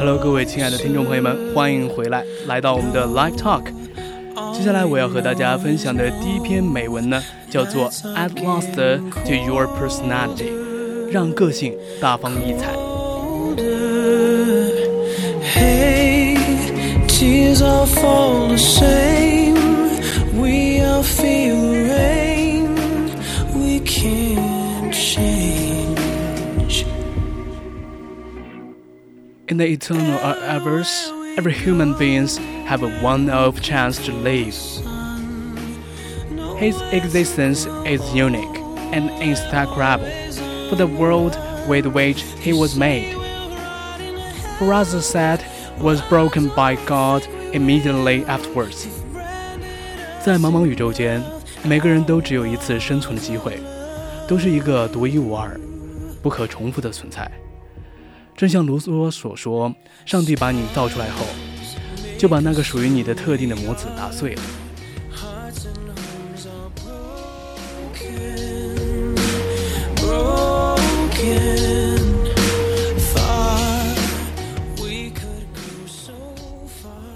Hello，各位亲爱的听众朋友们，欢迎回来，来到我们的 Live Talk。接下来我要和大家分享的第一篇美文呢，叫做《At Last to Your Personality》，让个性大放异彩。Hey, tears are fall the eternal uh, are every human beings have a one-off chance to live. His existence is unique and inseparable for the world with which he was made. Rousseau said was broken by God immediately afterwards. 在茫茫宇宙间，每个人都只有一次生存的机会，都是一个独一无二、不可重复的存在。正像卢梭所说，上帝把你造出来后，就把那个属于你的特定的模子打碎了。 Broken. Thought we could go so far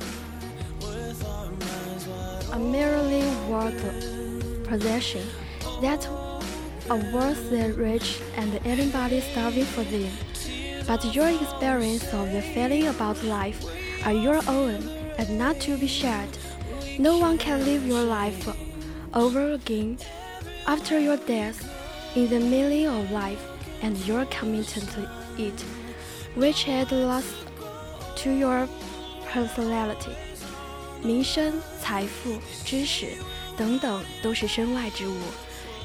with our minds wide a merely worth possession that are worth the rich and anybody starving for them. But your experience of the feeling about life are your own and not to be shared. No one can live your life over again after your death in the meaning of life and your commitment to it, which adds lost to your personality. 名声、财富、知识等等都是身外之物，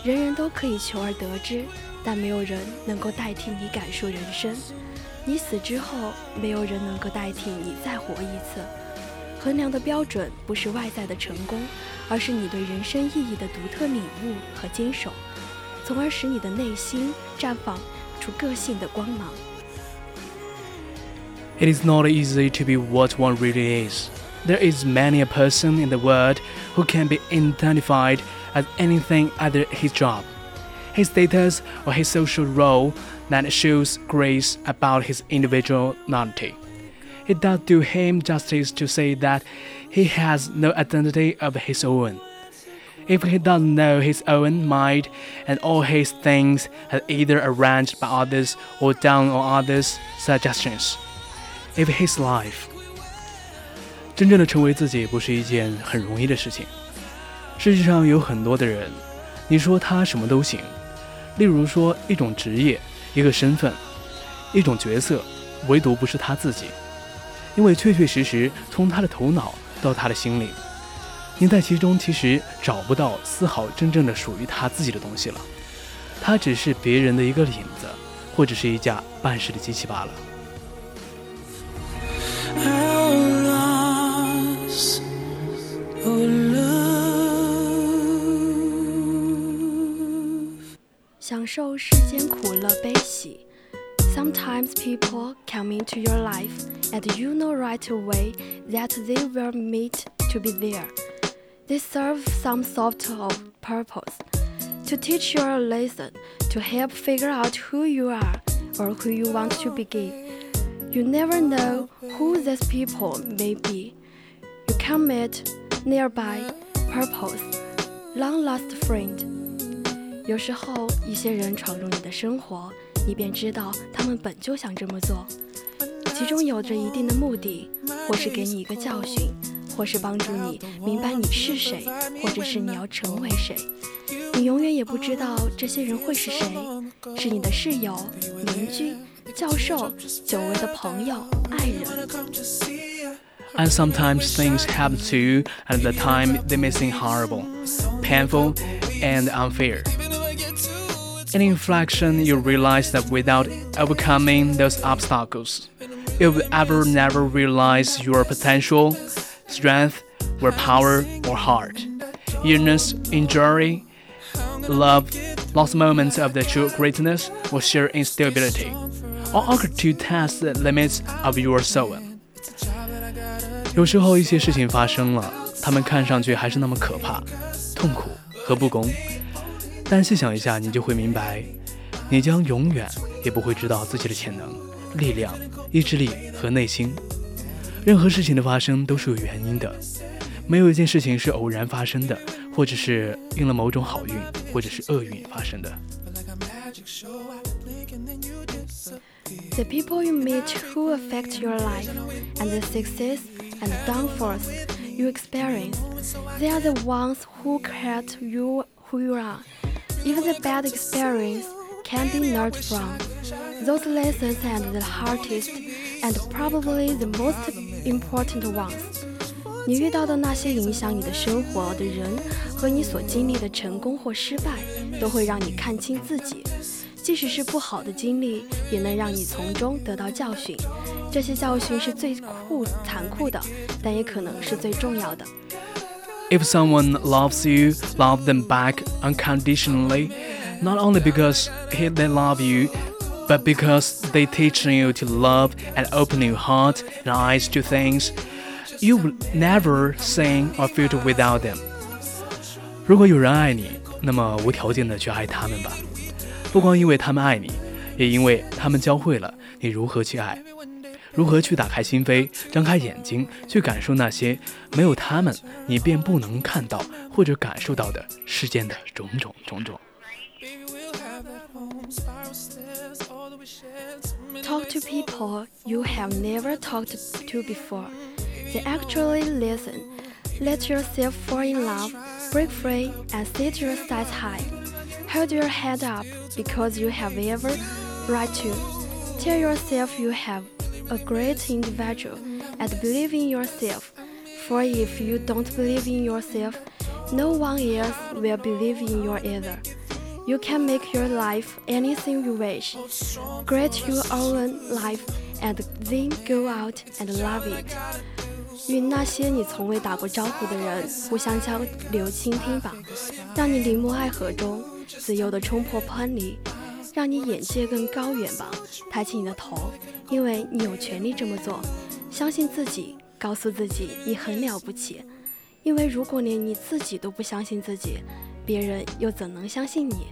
人人都可以求而得之， 但没有人能够代替你感受人生。你死之后，没有人能够代替你再活一次。衡量的标准不是外在的成功，而是你对人生意义的独特领悟和坚守，从而使你的内心绽放出个性的光芒。It is not easy to be what one really is. There is many a person in the world who can be identified as anything other his job, his status, or his social role that shows grace about his individuality. It does do him justice to say that he has no identity of his own. If he does know his own mind and all his things are either arranged by others or done on others' suggestions, if his life 真正的成为自己不是一件很容易的事情。世界上有很多的人，你说他什么都行， 例如说一种职业、一个身份、一种角色，唯独不是他自己，因为确确实实从他的头脑到他的心灵，你在其中其实找不到丝毫真正的属于他自己的东西了，他只是别人的一个影子，或者是一架办事的机器罢了。享受世间苦乐悲喜。Sometimes people come into your life and you know right away that they were meant to be there. They serve some sort of purpose to teach you a lesson, to help figure out who you are or who you want to be. You never know who these people may be. You can meet nearby purpose, long lost friend. 有时候，一些人闯入你的生活，你便知道他们本就想这么做，其中有着一定的目的，或是给你一个教训，或是帮助你明白你是谁，或者是你要成为谁。你永远也不知道这些人会是谁，是你的室友、邻居、教授、久违的朋友、爱人。And sometimes things happen to you at the time they may seem horrible, painful, and unfair. In inflection, you realize that without overcoming those obstacles, you will ever never realize your potential, strength, or power or heart. Illness, injury, love, lost moments of the true greatness or sheer instability, all occur to test the limits of your soul. 有时候一些事情发生了，它们看上去还是那么可怕、痛苦和不公， 但细想一下，你就会明白，你将永远也不会知道自己的潜能、力量、意志力和内心。任何事情的发生都是有原因的，没有一件事情是偶然发生的，或者是应了某种好运或者是厄运发生的。The people you meet who affect your life and the success and downfalls you experience, they are the ones who create you who you are. Even the bad experience can be learned from. Those lessons are the hardest and probably the most important ones. 你遇到的那些影响你的生活的人和你所经历的成功或失败，都会让你看清自己。即使是不好的经历，也能让你从中得到教训。这些教训是最酷、残酷的，但也可能是最重要的。 If someone loves you, love them back unconditionally, not only because he, they love you, but because they teach you to love and open your heart and eyes to things you will never sing or feel without them. 如果有人爱你，那么无条件的去爱他们吧，不光因为他们爱你，也因为他们教会了你如何去爱。 如何去打开心扉，张开眼睛，去感受那些没有他们你便不能看到或者感受到的世间的种种种种。 Talk to people you have never talked to before. They actually listen. Let yourself fall in love, break free, and set your sights high. Hold your head up because you have every right to. Tell yourself you have a great individual and believe in yourself. For if you don't believe in yourself, no one else will believe in you either. You can make your life anything you wish. Create your own life and then go out and love it. 与那些你从未打过招呼的人互相交流倾听吧，让你临摹爱河中自由地冲破藩篱， 让你眼界更高远吧。抬起你的头，因为你有权利这么做。相信自己，告诉自己你很了不起。因为如果连你自己都不相信自己，别人又怎能相信你？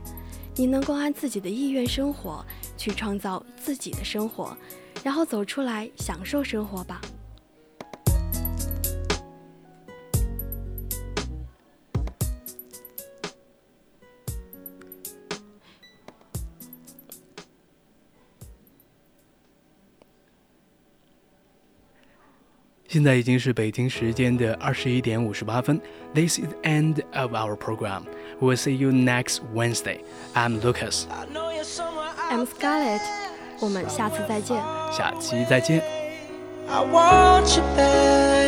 你能够按自己的意愿生活，去创造自己的生活，然后走出来享受生活吧。现在已经是北京时间的二十一点五十八分。This is the end of our program. We'll see you next Wednesday. I'm Lucas. I'm Scarlett，我们下次再见。下期再见。I want you back.